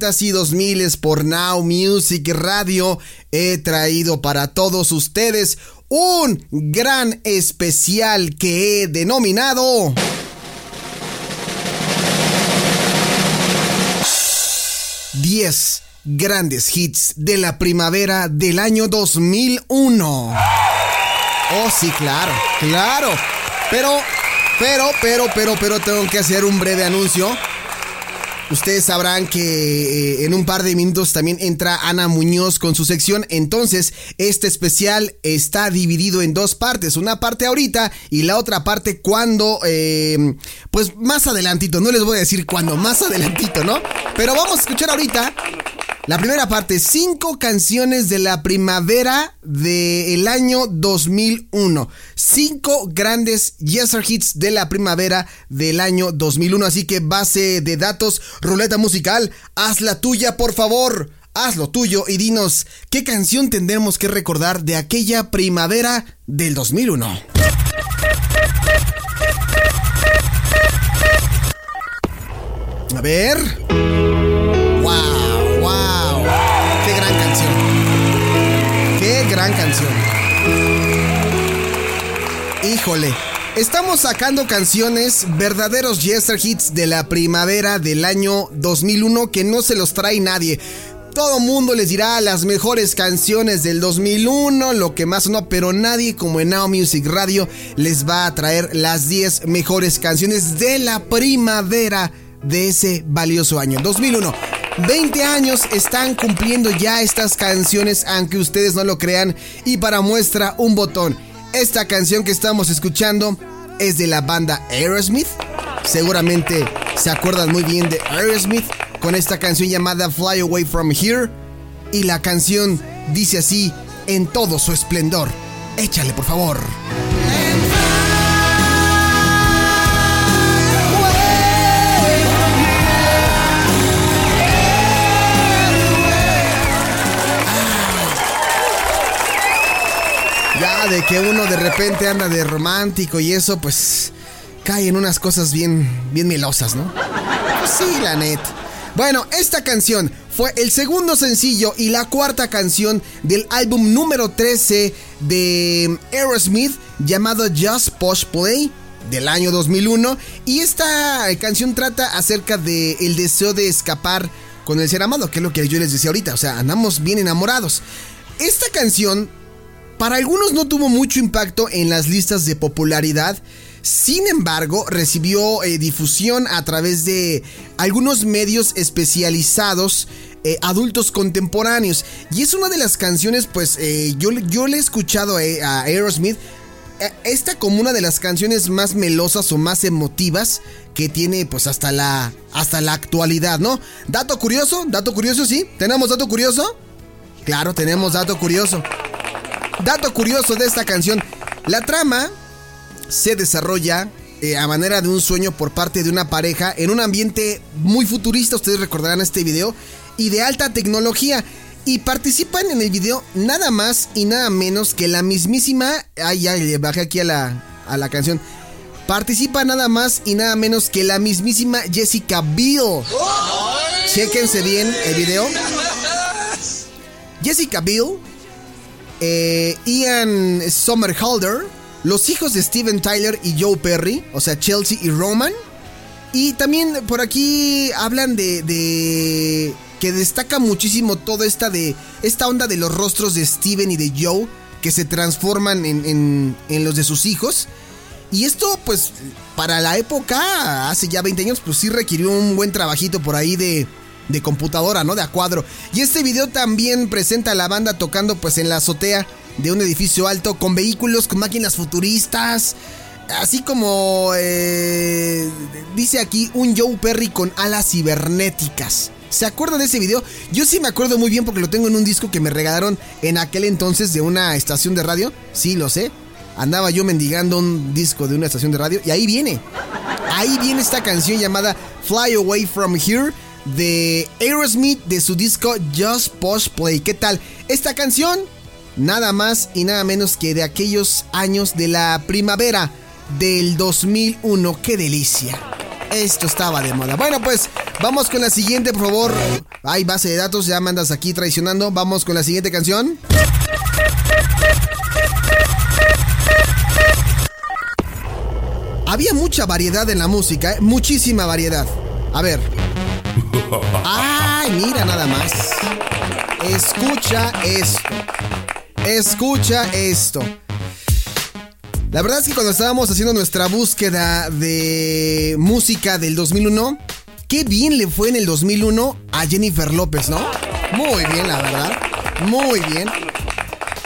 90s y 2000s por Now Music Radio he traído para todos ustedes un gran especial que he denominado 10 grandes hits de la primavera del año 2001. Oh, sí, claro, claro. Pero, pero, pero, pero, pero tengo que hacer un breve anuncio. Ustedes sabrán que eh, en un par de minutos también entra Ana Muñoz con su sección. Entonces, este especial está dividido en dos partes. Una parte ahorita y la otra parte cuando, eh, pues más adelantito. No les voy a decir cuándo, más adelantito, ¿no? Pero vamos a escuchar ahorita la primera parte, cinco canciones de la primavera del año 2001. Cinco grandes Yeser Hits de la primavera del año 2001. Así que base de datos, ruleta musical, haz la tuya por favor. Haz lo tuyo y dinos qué canción tendremos que recordar de aquella primavera del 2001. A ver. Gran canción! Híjole. Estamos sacando canciones, verdaderos Yester Hits de la primavera del año 2001 que no se los trae nadie. Todo mundo les dirá las mejores canciones del 2001, lo que más no, pero nadie como en Now Music Radio les va a traer las 10 mejores canciones de la primavera de ese valioso año 2001. 20 años están cumpliendo ya estas canciones, aunque ustedes no lo crean, y para muestra un botón. Esta canción que estamos escuchando es de la banda Aerosmith. Seguramente se acuerdan muy bien de Aerosmith con esta canción llamada Fly Away From Here. Y la canción dice así en todo su esplendor. Échale, por favor. De que uno de repente anda de romántico y eso, pues cae en unas cosas bien, bien melosas, ¿no? Pues sí, la net. Bueno, esta canción fue el segundo sencillo y la cuarta canción del álbum número 13 de Aerosmith llamado Just Push Play del año 2001 y esta canción trata acerca de el deseo de escapar con el ser amado, que es lo que yo les decía ahorita, o sea, andamos bien enamorados. Esta canción para algunos no tuvo mucho impacto en las listas de popularidad, sin embargo, recibió eh, difusión a través de algunos medios especializados. eh, adultos contemporáneos. Y es una de las canciones, pues eh, yo, yo le he escuchado a Aerosmith. Esta como una de las canciones más melosas o más emotivas que tiene pues hasta la, hasta la actualidad, ¿no? Dato curioso, dato curioso, sí. ¿Tenemos dato curioso? Claro, tenemos dato curioso. Dato curioso de esta canción. La trama se desarrolla eh, a manera de un sueño por parte de una pareja en un ambiente muy futurista, ustedes recordarán este video, y de alta tecnología. Y participan en el video nada más y nada menos que la mismísima... Ay, ya le bajé aquí a la, a la canción. Participa nada más y nada menos que la mismísima Jessica Biel. Chéquense bien el video. Jessica Biel, eh, Ian Somerhalder, los hijos de Steven Tyler y Joe Perry, o sea, Chelsea y Roman. Y también por aquí hablan de, que destaca muchísimo toda esta de esta onda de los rostros de Steven y de Joe que se transforman en, en, en los de sus hijos. Y esto, pues, para la época, hace ya 20 años, pues sí requirió un buen trabajito por ahí de, de computadora, ¿no? De a cuadro. Y este video también presenta a la banda tocando, pues, en la azotea de un edificio alto con vehículos, con máquinas futuristas. Así como eh, dice aquí un Joe Perry con alas cibernéticas. ¿Se acuerdan de ese video? Yo sí me acuerdo muy bien porque lo tengo en un disco que me regalaron en aquel entonces de una estación de radio. Sí, lo sé. Andaba yo mendigando un disco de una estación de radio y ahí viene. Ahí viene esta canción llamada Fly Away From Here de Aerosmith de su disco Just Push Play. ¿Qué tal? Esta canción, nada más y nada menos que de aquellos años de la primavera del 2001. ¡Qué delicia! Esto estaba de moda. Bueno, pues vamos con la siguiente, por favor. Hay base de datos, ya mandas aquí traicionando. Vamos con la siguiente canción. Había mucha variedad en la música, ¿eh? muchísima variedad. A ver. Ay, mira nada más. Escucha esto. Escucha esto. La verdad es que cuando estábamos haciendo nuestra búsqueda de música del 2001, qué bien le fue en el 2001 a Jennifer López, ¿no? Muy bien, la verdad. Muy bien.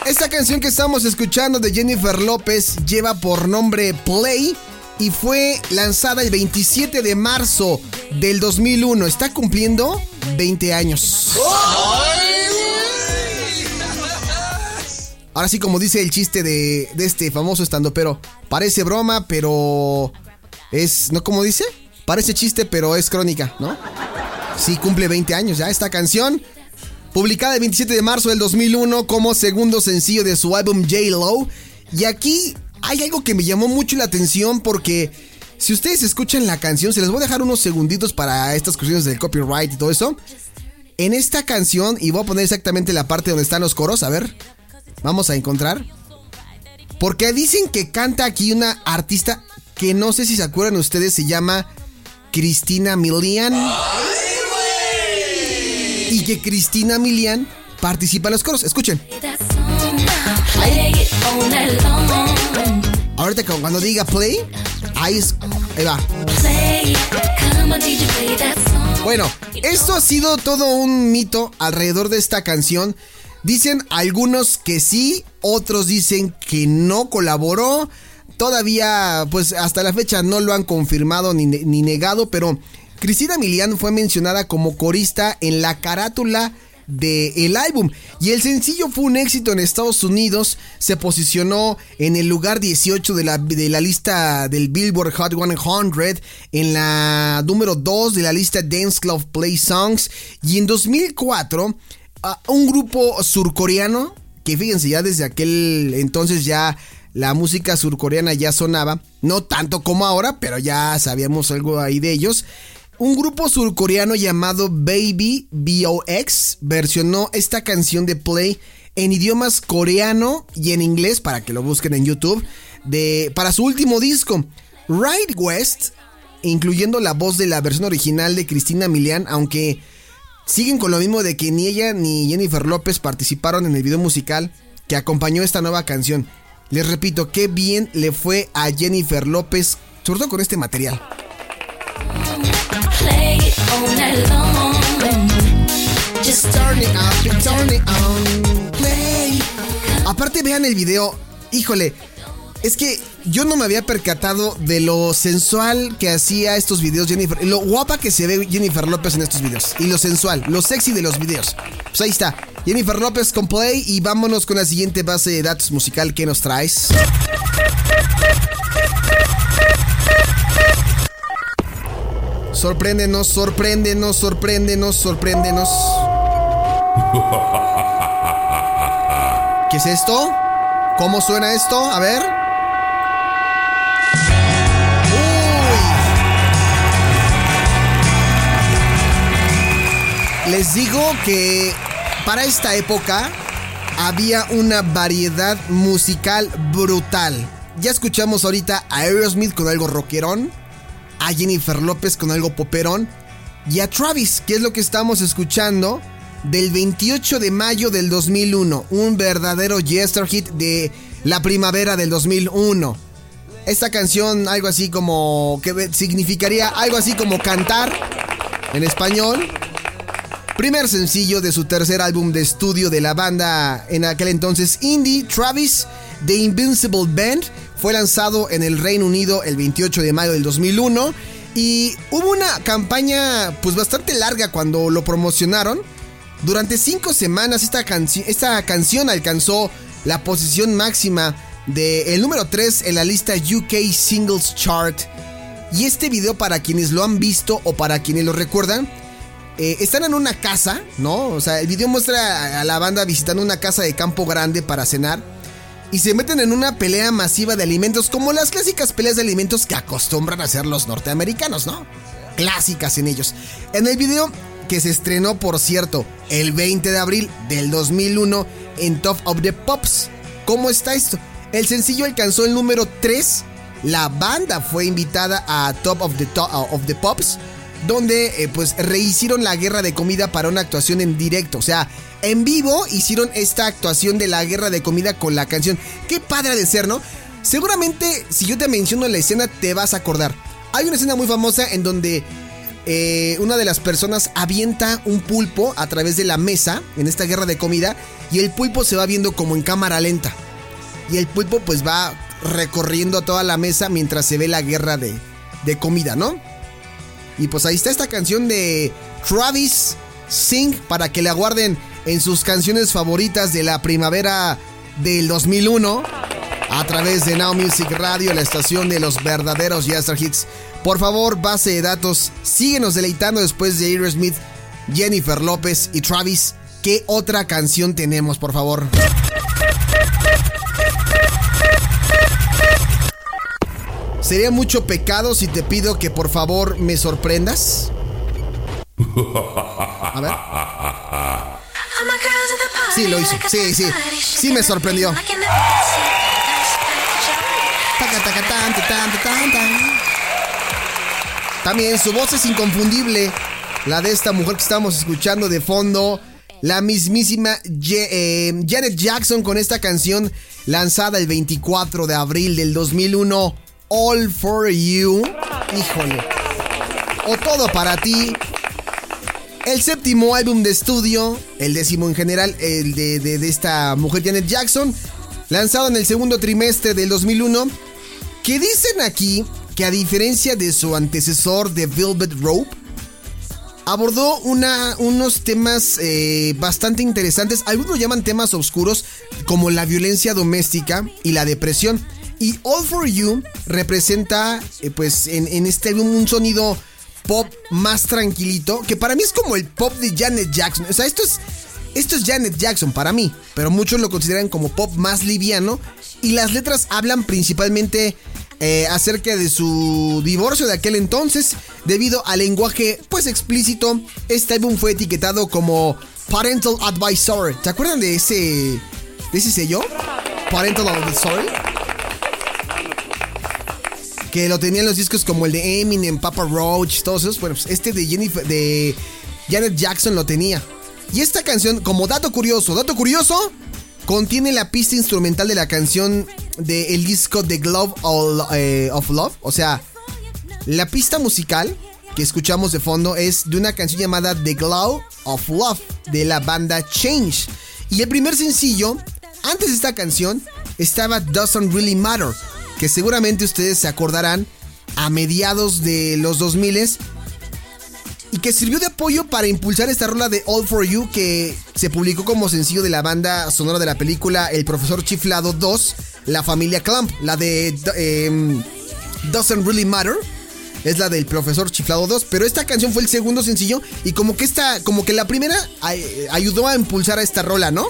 Esta canción que estamos escuchando de Jennifer López lleva por nombre Play y fue lanzada el 27 de marzo del 2001. Está cumpliendo 20 años. Ahora sí, como dice el chiste de, este famoso estando, pero parece broma, pero es, ¿no? Como dice? Parece chiste, pero es crónica, ¿no? Sí, cumple 20 años ya esta canción. Publicada el 27 de marzo del 2001 como segundo sencillo de su álbum J-Lo. Y aquí hay algo que me llamó mucho la atención porque si ustedes escuchan la canción, se les voy a dejar unos segunditos para estas cuestiones del copyright y todo eso. En esta canción, y voy a poner exactamente la parte donde están los coros, a ver vamos a encontrar. Porque dicen que canta aquí una artista que no sé si se acuerdan ustedes, se llama Cristina Milian. Y que Cristina Milian participa en los coros. Escuchen. Ahorita cuando diga play, ahí, ahí va. Bueno, esto ha sido todo un mito alrededor de esta canción Dicen algunos que sí, otros dicen que no colaboró. Todavía, pues hasta la fecha no lo han confirmado ni, negado, pero Cristina Milian fue mencionada como corista en la carátula del álbum. Y el sencillo fue un éxito en Estados Unidos. Se posicionó en el lugar 18 de la, de la lista del Billboard Hot 100, en la número 2 de la lista Dance Club Play Songs. Y en 2004 un grupo surcoreano, que fíjense, ya desde aquel entonces ya la música surcoreana ya sonaba, no tanto como ahora, pero ya sabíamos algo ahí de ellos. Un grupo surcoreano llamado Baby BOX versionó esta canción de Play en idiomas coreano y en inglés para que lo busquen en YouTube de para su último disco Ride West, incluyendo la voz de la versión original de Cristina Milian, aunque Siguen con lo mismo de que ni ella ni Jennifer López participaron en el video musical que acompañó esta nueva canción. Les repito, qué bien le fue a Jennifer López, sobre todo con este material. Aparte vean el video, híjole, es que yo no me había percatado de lo sensual que hacía estos videos Jennifer. Lo guapa que se ve Jennifer López en estos videos. Y lo sensual, lo sexy de los videos. Pues ahí está. Jennifer López con Play. Y vámonos con la siguiente base de datos musical que nos traes. Sorpréndenos, sorpréndenos, sorpréndenos, sorpréndenos. ¿Qué es esto? ¿Cómo suena esto? A ver. Les digo que para esta época había una variedad musical brutal. Ya escuchamos ahorita a Aerosmith con algo rockerón, a Jennifer López con algo poperón y a Travis, que es lo que estamos escuchando del 28 de mayo del 2001, un verdadero Jester hit de la primavera del 2001. Esta canción, algo así como que significaría algo así como cantar en español Primer sencillo de su tercer álbum de estudio de la banda en aquel entonces indie, Travis, The Invincible Band, fue lanzado en el Reino Unido el 28 de mayo del 2001 Y hubo una campaña pues bastante larga cuando lo promocionaron. Durante cinco semanas esta, canción alcanzó la posición máxima del número 3 en la lista UK Singles Chart. Y este video para quienes lo han visto o para quienes lo recuerdan, eh, están en una casa, ¿no? O sea, el video muestra a la banda visitando una casa de campo grande para cenar. Y se meten en una pelea masiva de alimentos, como las clásicas peleas de alimentos que acostumbran a hacer los norteamericanos, ¿no? Clásicas en ellos. En el video, que se estrenó, por cierto, el 20 de abril del 2001 en Top of the Pops. ¿Cómo está esto? El sencillo alcanzó el número 3. La banda fue invitada a Top of the, of the Pops donde eh, pues rehicieron la guerra de comida para una actuación en directo. O sea, en vivo hicieron esta actuación de la guerra de comida con la canción. Qué padre de ser, ¿no? Seguramente si yo te menciono la escena te vas a acordar. Hay una escena muy famosa en donde eh, una de las personas avienta un pulpo a través de la mesa en esta guerra de comida y el pulpo se va viendo como en cámara lenta. Y el pulpo pues va recorriendo toda la mesa mientras se ve la guerra de, de comida, ¿no? Y pues ahí está esta canción de Travis Sing para que la guarden en sus canciones favoritas de la primavera del 2001 a través de Now Music Radio, la estación de los verdaderos Yester Hits. Por favor, base de datos, síguenos deleitando después de Aerosmith, Jennifer López y Travis. ¿Qué otra canción tenemos, por favor? ¿Sería mucho pecado si te pido que por favor me sorprendas? A ver. Sí, lo hizo. Sí, sí. Sí me sorprendió. También su voz es inconfundible. La de esta mujer que estamos escuchando de fondo. La mismísima eh, Janet Jackson con esta canción lanzada el 24 de abril del 2001. All for You. Híjole. O todo para ti. El séptimo álbum de estudio, el décimo en general, el de, de, esta mujer Janet Jackson, lanzado en el segundo trimestre del 2001, que dicen aquí que a diferencia de su antecesor de Velvet Rope, abordó una, unos temas eh, bastante interesantes, algunos llaman temas oscuros como la violencia doméstica y la depresión. Y All For You representa, eh, pues, en, este álbum un sonido pop más tranquilito, que para mí es como el pop de Janet Jackson. O sea, esto es, esto es Janet Jackson para mí, pero muchos lo consideran como pop más liviano. Y las letras hablan principalmente eh, acerca de su divorcio de aquel entonces, debido al lenguaje pues explícito. Este álbum fue etiquetado como Parental Advisor. ¿Te acuerdan de ese, de ese sello? Parental Advisor que lo tenían los discos como el de Eminem, Papa Roach, todos esos. Bueno, pues este de Jennifer, de Janet Jackson lo tenía. Y esta canción, como dato curioso, dato curioso, contiene la pista instrumental de la canción del disco The Glove eh, of Love. O sea, la pista musical que escuchamos de fondo es de una canción llamada The Glove of Love de la banda Change. Y el primer sencillo, antes de esta canción, estaba Doesn't Really Matter que seguramente ustedes se acordarán a mediados de los 2000 y que sirvió de apoyo para impulsar esta rola de All For You que se publicó como sencillo de la banda sonora de la película El Profesor Chiflado 2, La Familia Clump, la de em, Doesn't Really Matter. Es la del Profesor Chiflado 2, pero esta canción fue el segundo sencillo y como que esta, como que la primera ayudó a impulsar a esta rola, ¿no?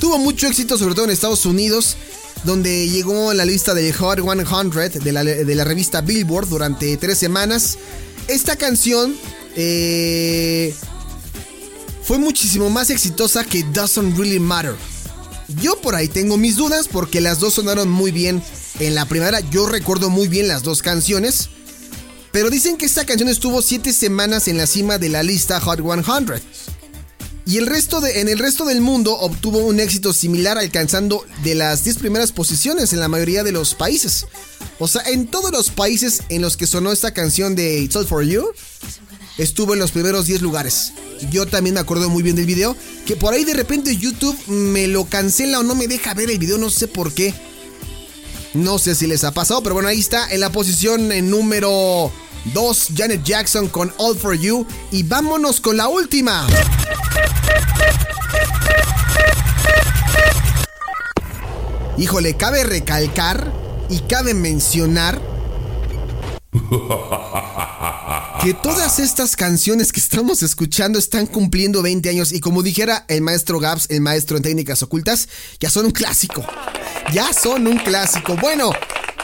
Tuvo mucho éxito, sobre todo en Estados Unidos donde llegó en la lista del Hot 100 de la, de la revista Billboard durante tres semanas. Esta canción eh, fue muchísimo más exitosa que Doesn't Really Matter. Yo por ahí tengo mis dudas porque las dos sonaron muy bien en la primera. Yo recuerdo muy bien las dos canciones. Pero dicen que esta canción estuvo siete semanas en la cima de la lista Hot 100. Y el resto de, en el resto del mundo obtuvo un éxito similar alcanzando de las 10 primeras posiciones en la mayoría de los países. O sea, en todos los países en los que sonó esta canción de It's All For You, estuvo en los primeros 10 lugares. Yo también me acuerdo muy bien del video, que por ahí de repente YouTube me lo cancela o no me deja ver el video, no sé por qué. No sé si les ha pasado, pero bueno, ahí está en la posición en número 2 Janet Jackson con All For You y vámonos con la última. Híjole, cabe recalcar y cabe mencionar que todas estas canciones que estamos escuchando están cumpliendo 20 años y como dijera el maestro Gaps, el maestro en técnicas ocultas, ya son un clásico. Ya son un clásico. Bueno,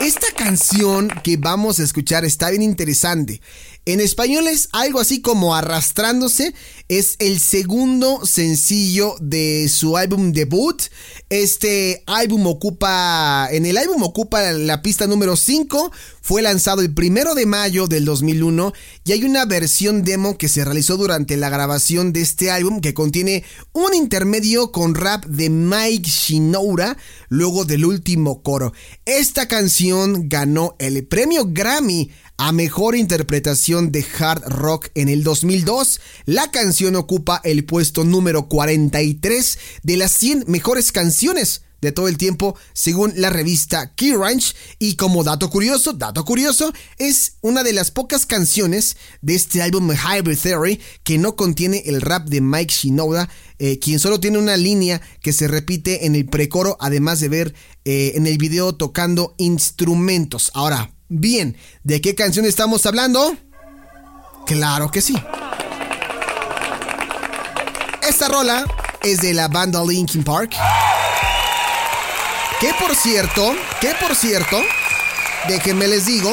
esta canción que vamos a escuchar está bien interesante. En español es algo así como Arrastrándose. Es el segundo sencillo de su álbum debut. Este álbum ocupa, en el álbum ocupa la pista número 5. Fue lanzado el primero de mayo del 2001 y hay una versión demo que se realizó durante la grabación de este álbum que contiene un intermedio con rap de Mike Shinoura luego del último coro. Esta canción ganó el premio Grammy a mejor interpretación de hard rock en el 2002. La canción ocupa el puesto número 43 de las 100 mejores canciones de todo el tiempo según la revista Key Ranch y como dato curioso, dato curioso, es una de las pocas canciones de este álbum Hybrid Theory que no contiene el rap de Mike Shinoda, eh, quien solo tiene una línea que se repite en el precoro además de ver eh, en el video tocando instrumentos. Ahora, Bien, ¿de qué canción estamos hablando? Claro que sí. Esta rola es de la banda Linkin Park. Que por cierto, que por cierto, déjenme les digo,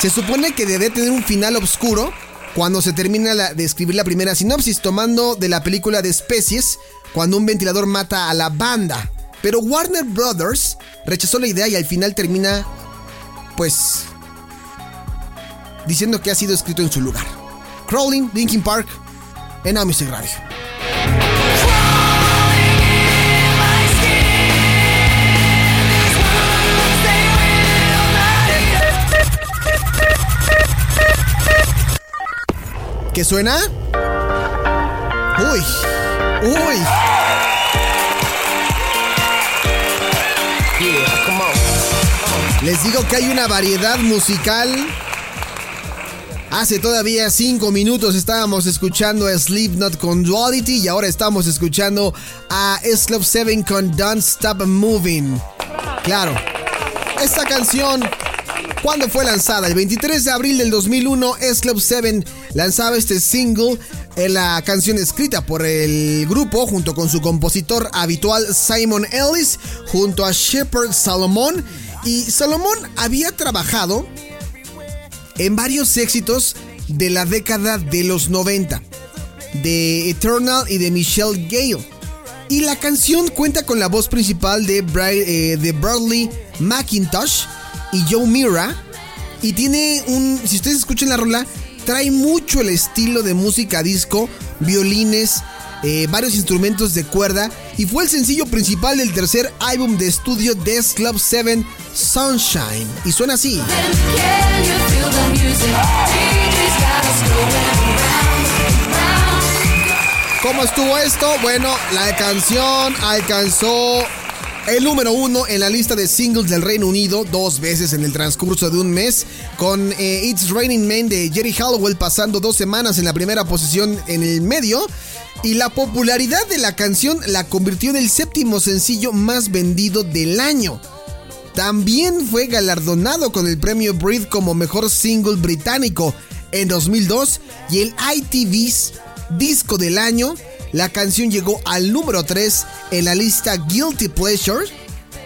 se supone que debe tener un final oscuro cuando se termina de escribir la primera sinopsis, tomando de la película de especies, cuando un ventilador mata a la banda. Pero Warner Brothers rechazó la idea y al final termina pues diciendo que ha sido escrito en su lugar. Crawling, Linkin Park, en Music Radio. ¿Qué suena? Uy, uy. Les digo que hay una variedad musical. Hace todavía 5 minutos estábamos escuchando a Slipknot con Duality y ahora estamos escuchando a Slope 7 con Don't Stop Moving. Claro, esta canción, ¿cuándo fue lanzada? El 23 de abril del 2001, Slope 7 lanzaba este single en la canción escrita por el grupo junto con su compositor habitual Simon Ellis, junto a Shepard Salomon y Salomón había trabajado en varios éxitos de la década de los 90, de Eternal y de Michelle Gale. Y la canción cuenta con la voz principal de, eh, Bradley McIntosh y Joe Mira. Y tiene un, si ustedes escuchan la rola, trae mucho el estilo de música disco, violines, eh, varios instrumentos de cuerda y fue el sencillo principal del tercer álbum de estudio de Club 7 Sunshine y suena así. ¿Cómo estuvo esto? Bueno, la canción alcanzó el número uno en la lista de singles del Reino Unido dos veces en el transcurso de un mes, con eh, It's Raining Men de Jerry Hallowell pasando dos semanas en la primera posición en el medio y la popularidad de la canción la convirtió en el séptimo sencillo más vendido del año. También fue galardonado con el premio Breathe como mejor single británico en 2002 y el ITV's Disco del Año. La canción llegó al número 3 en la lista Guilty Pleasure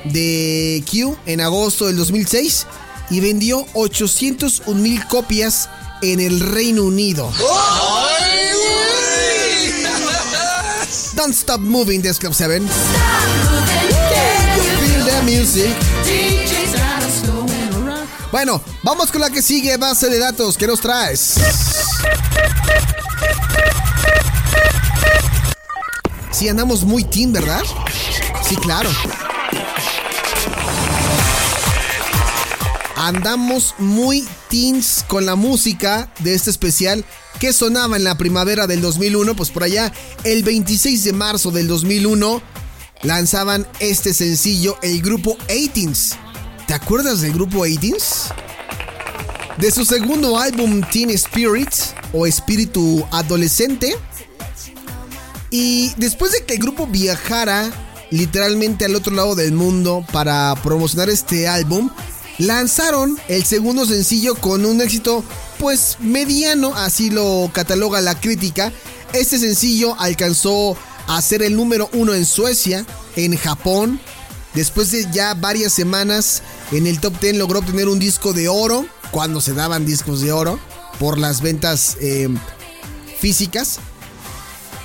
de Q en agosto del 2006 y vendió 801 mil copias en el Reino Unido. Don't Stop Moving de Club 7. Bueno, vamos con la que sigue, base de datos. ¿Qué nos traes? Sí, andamos muy teen, ¿verdad? Sí, claro. Andamos muy teens con la música de este especial que sonaba en la primavera del 2001, pues por allá el 26 de marzo del 2001 lanzaban este sencillo el grupo 18 ¿Te acuerdas del grupo 18 de su segundo álbum Teen Spirit o Espíritu Adolescente. Y después de que el grupo viajara literalmente al otro lado del mundo para promocionar este álbum, lanzaron el segundo sencillo con un éxito pues mediano, así lo cataloga la crítica. Este sencillo alcanzó a ser el número uno en Suecia, en Japón. Después de ya varias semanas en el top 10 logró obtener un disco de oro, cuando se daban discos de oro, por las ventas eh, físicas.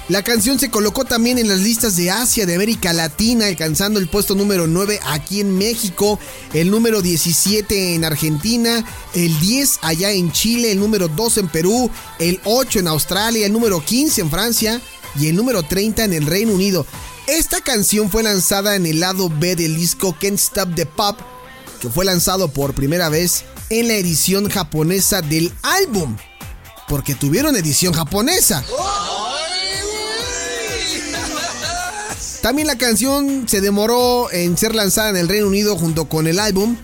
La canción se colocó también en las listas de Asia, de América Latina, alcanzando el puesto número 9 aquí en México, el número 17 en Argentina, el 10 allá en Chile, el número 2 en Perú, el 8 en Australia, el número 15 en Francia y el número 30 en el Reino Unido. Esta canción fue lanzada en el lado B del disco Can't Stop the Pop, que fue lanzado por primera vez en la edición japonesa del álbum, porque tuvieron edición japonesa. También la canción se demoró en ser lanzada en el Reino Unido junto con el álbum.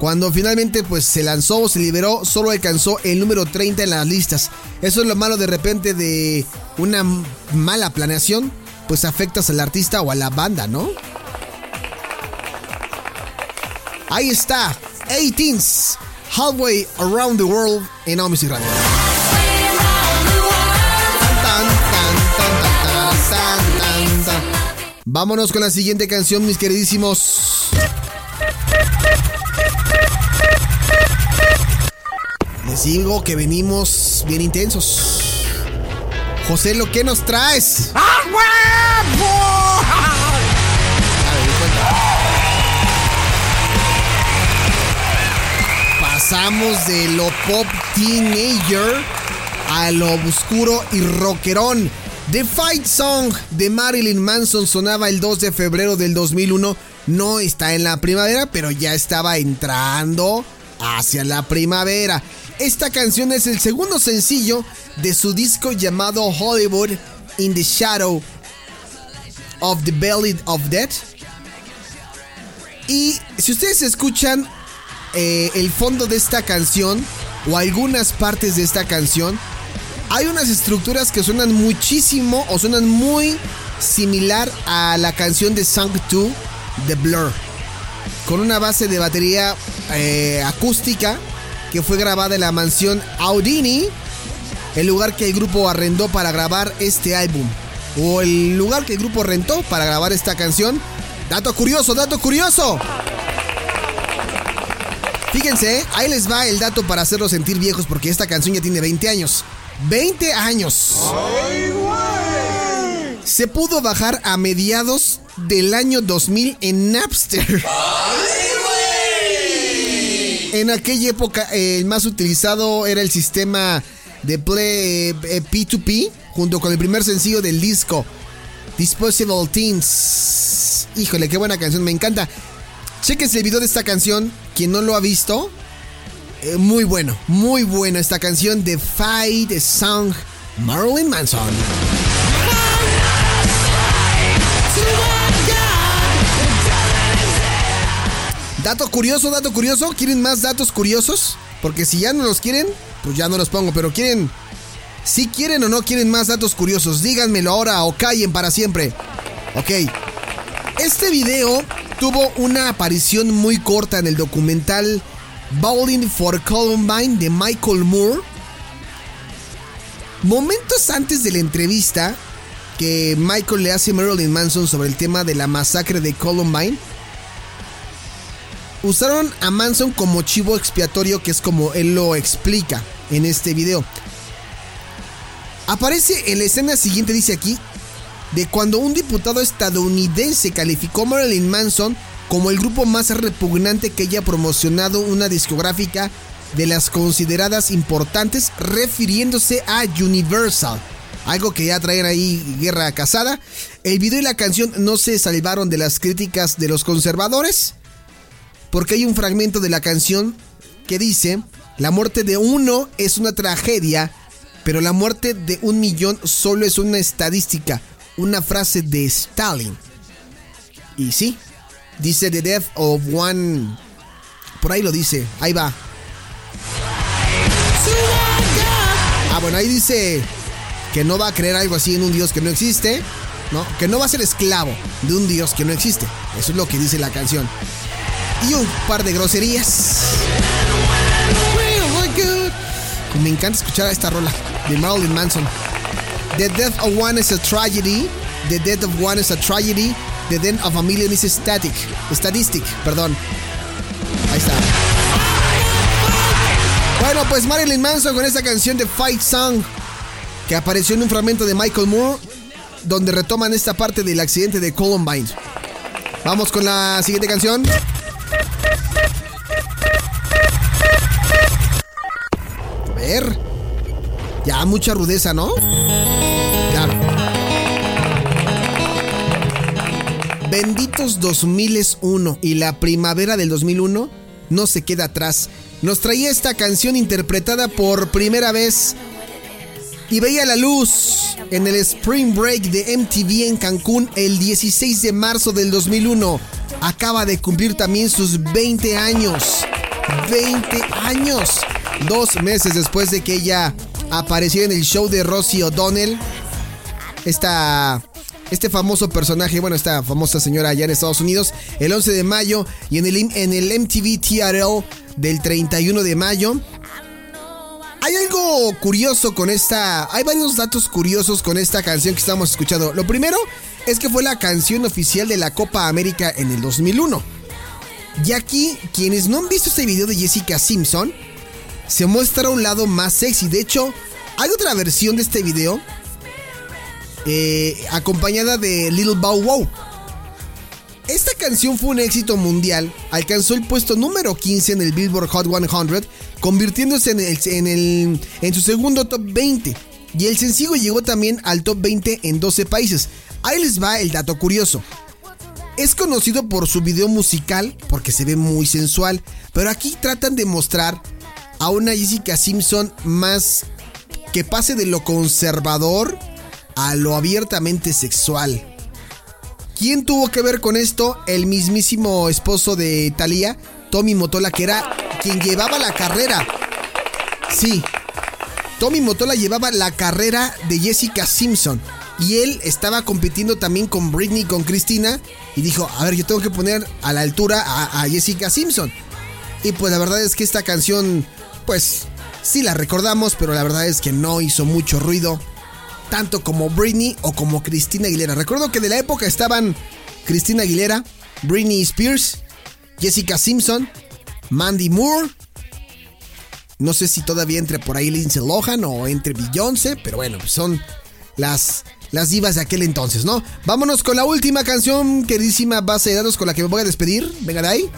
Cuando finalmente pues se lanzó, se liberó, solo alcanzó el número 30 en las listas. Eso es lo malo de repente de una mala planeación, pues afectas al artista o a la banda, ¿no? Ahí está, 18s, Halfway Around the World en Music Radio. Vámonos con la siguiente canción, mis queridísimos. Les digo que venimos bien intensos. José, ¿lo que nos traes? Pasamos de lo pop teenager a lo oscuro y rockerón. The Fight Song de Marilyn Manson sonaba el 2 de febrero del 2001. No está en la primavera, pero ya estaba entrando hacia la primavera. Esta canción es el segundo sencillo de su disco llamado Hollywood in the Shadow of the Belly of Death. Y si ustedes escuchan eh, el fondo de esta canción o algunas partes de esta canción, hay unas estructuras que suenan muchísimo o suenan muy similar a la canción de Song 2 de Blur. Con una base de batería eh, acústica que fue grabada en la mansión Audini, el lugar que el grupo arrendó para grabar este álbum. O el lugar que el grupo rentó para grabar esta canción. Dato curioso, dato curioso. Fíjense, ahí les va el dato para hacerlos sentir viejos porque esta canción ya tiene 20 años. 20 años. Se pudo bajar a mediados del año 2000 en Napster. En aquella época el más utilizado era el sistema de Play P2P junto con el primer sencillo del disco Disposable Teens. Híjole, qué buena canción, me encanta. Chequense el video de esta canción, quien no lo ha visto, eh, muy bueno, muy buena esta canción de Fight Song Marilyn Manson. Dato curioso, dato curioso. ¿Quieren más datos curiosos? Porque si ya no los quieren, pues ya no los pongo. Pero quieren, si quieren o no quieren más datos curiosos, díganmelo ahora o callen para siempre. Ok. Este video tuvo una aparición muy corta en el documental Bowling for Columbine de Michael Moore. Momentos antes de la entrevista que Michael le hace a Marilyn Manson sobre el tema de la masacre de Columbine, usaron a Manson como chivo expiatorio, que es como él lo explica en este video. Aparece en la escena siguiente, dice aquí, de cuando un diputado estadounidense calificó a Marilyn Manson como el grupo más repugnante que haya promocionado una discográfica de las consideradas importantes, refiriéndose a Universal. Algo que ya traen ahí guerra casada. El video y la canción no se salvaron de las críticas de los conservadores, porque hay un fragmento de la canción que dice, la muerte de uno es una tragedia, pero la muerte de un millón solo es una estadística, una frase de Stalin. Y sí, Dice The Death of One. Por ahí lo dice. Ahí va. Ah, bueno, ahí dice que no va a creer algo así en un Dios que no existe, ¿no? Que no va a ser esclavo de un Dios que no existe. Eso es lo que dice la canción. Y un par de groserías. Me encanta escuchar esta rola de Marilyn Manson. The death of one is a tragedy. The death of one is a tragedy. The death of a million is static. Statistic, perdón. Ahí está. Bueno, pues Marilyn Manson con esta canción de Fight Song que apareció en un fragmento de Michael Moore donde retoman esta parte del accidente de Columbine. Vamos con la siguiente canción. A ver. Ya mucha rudeza, ¿no? Benditos 2001 y la primavera del 2001 no se queda atrás. Nos traía esta canción interpretada por primera vez y veía la luz en el Spring Break de MTV en Cancún el 16 de marzo del 2001. Acaba de cumplir también sus 20 años. 20 años. Dos meses después de que ella apareció en el show de Rosie O'Donnell. Esta, este famoso personaje, bueno, esta famosa señora allá en Estados Unidos, el 11 de mayo y en el, en el MTV TRL del 31 de mayo. Hay algo curioso con esta. Hay varios datos curiosos con esta canción que estamos escuchando. Lo primero es que fue la canción oficial de la Copa América en el 2001. Y aquí, quienes no han visto este video de Jessica Simpson, se muestra un lado más sexy. De hecho, hay otra versión de este video eh, acompañada de Little Bow Wow. Esta canción fue un éxito mundial, alcanzó el puesto número 15 en el Billboard Hot 100, convirtiéndose en, el, en, el, en su segundo top 20. Y el sencillo llegó también al top 20 en 12 países. Ahí les va el dato curioso. Es conocido por su video musical porque se ve muy sensual, pero aquí tratan de mostrar a una Jessica Simpson más que pase de lo conservador a lo abiertamente sexual. ¿Quién tuvo que ver con esto? El mismísimo esposo de Thalía, Tommy Motola, que era quien llevaba la carrera. Sí, Tommy Motola llevaba la carrera de Jessica Simpson. Y él estaba compitiendo también con Britney, con Cristina. Y dijo, a ver, yo tengo que poner a la altura a, a Jessica Simpson. Y pues la verdad es que esta canción, pues sí la recordamos, pero la verdad es que no hizo mucho ruido. Tanto como Britney o como Cristina Aguilera. Recuerdo que de la época estaban Cristina Aguilera, Britney Spears, Jessica Simpson, Mandy Moore. No sé si todavía entre por ahí Lindsay Lohan o entre Beyoncé, pero bueno, son las, las divas de aquel entonces, ¿no? Vámonos con la última canción, queridísima base de datos con la que me voy a despedir. Venga de ahí.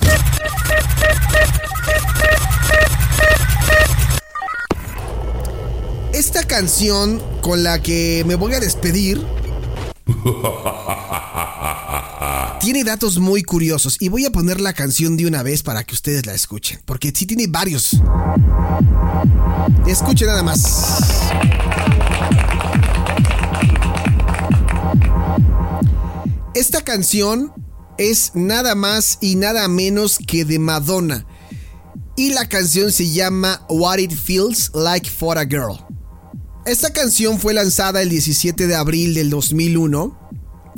Canción con la que me voy a despedir tiene datos muy curiosos y voy a poner la canción de una vez para que ustedes la escuchen, porque sí tiene varios. Escuchen nada más. Esta canción es nada más y nada menos que de Madonna. Y la canción se llama What It Feels Like for a Girl. Esta canción fue lanzada el 17 de abril del 2001.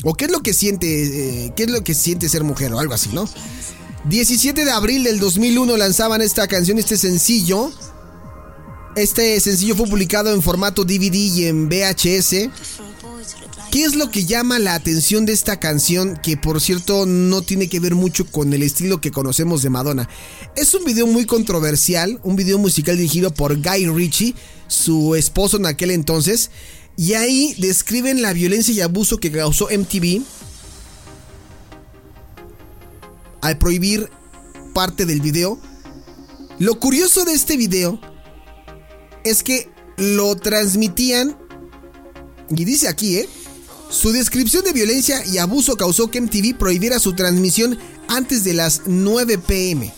¿O qué es lo que siente, eh, qué es lo que siente ser mujer o algo así, no? 17 de abril del 2001 lanzaban esta canción, este sencillo. Este sencillo fue publicado en formato DVD y en VHS. ¿Qué es lo que llama la atención de esta canción? Que por cierto no tiene que ver mucho con el estilo que conocemos de Madonna. Es un video muy controversial, un video musical dirigido por Guy Ritchie, su esposo en aquel entonces. Y ahí describen la violencia y abuso que causó MTV al prohibir parte del video. Lo curioso de este video es que lo transmitían, y dice aquí, ¿eh? Su descripción de violencia y abuso causó que MTV prohibiera su transmisión antes de las 9 pm.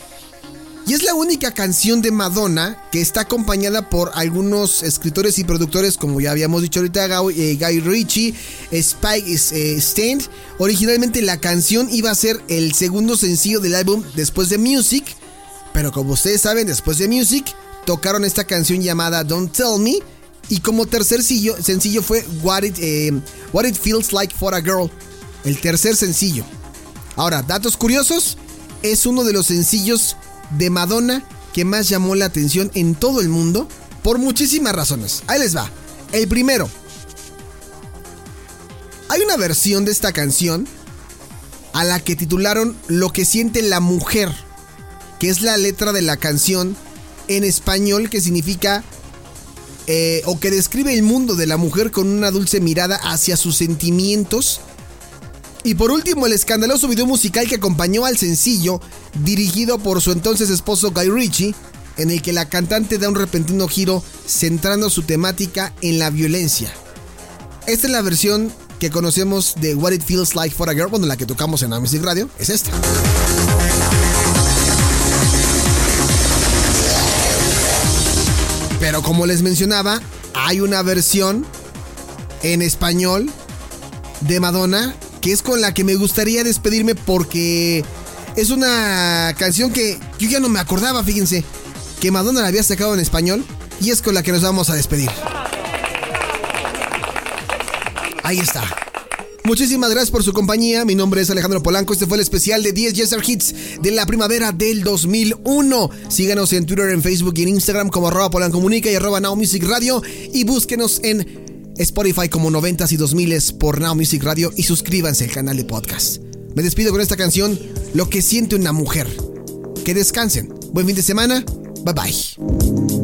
Y es la única canción de Madonna que está acompañada por algunos escritores y productores, como ya habíamos dicho ahorita, Guy, eh, Ritchie, Spike eh, Stand. Originalmente la canción iba a ser el segundo sencillo del álbum después de Music, pero como ustedes saben, después de Music tocaron esta canción llamada Don't Tell Me. Y como tercer sencillo, fue What It, eh, What It Feels Like for a Girl. El tercer sencillo. Ahora, datos curiosos. Es uno de los sencillos de Madonna que más llamó la atención en todo el mundo por muchísimas razones. Ahí les va. El primero. Hay una versión de esta canción a la que titularon Lo que siente la mujer, que es la letra de la canción en español que significa eh, o que describe el mundo de la mujer con una dulce mirada hacia sus sentimientos. Y por último, el escandaloso video musical que acompañó al sencillo, dirigido por su entonces esposo Guy Ritchie, en el que la cantante da un repentino giro centrando su temática en la violencia. Esta es la versión que conocemos de What It Feels Like for a Girl, cuando la que tocamos en Music Radio, es esta. Pero como les mencionaba, hay una versión en español de Madonna que es con la que me gustaría despedirme porque es una canción que yo ya no me acordaba, fíjense, que Madonna la había sacado en español y es con la que nos vamos a despedir. Ahí está. Muchísimas gracias por su compañía. Mi nombre es Alejandro Polanco. Este fue el especial de 10 Yeser Hits de la primavera del 2001. Síganos en Twitter, en Facebook y en Instagram como arroba Polanco Comunica y arroba Now Music Radio. Y búsquenos en Spotify como 90s y 2000s por Now Music Radio y suscríbanse al canal de podcast. Me despido con esta canción, Lo que siente una mujer. Que descansen. Buen fin de semana. Bye bye.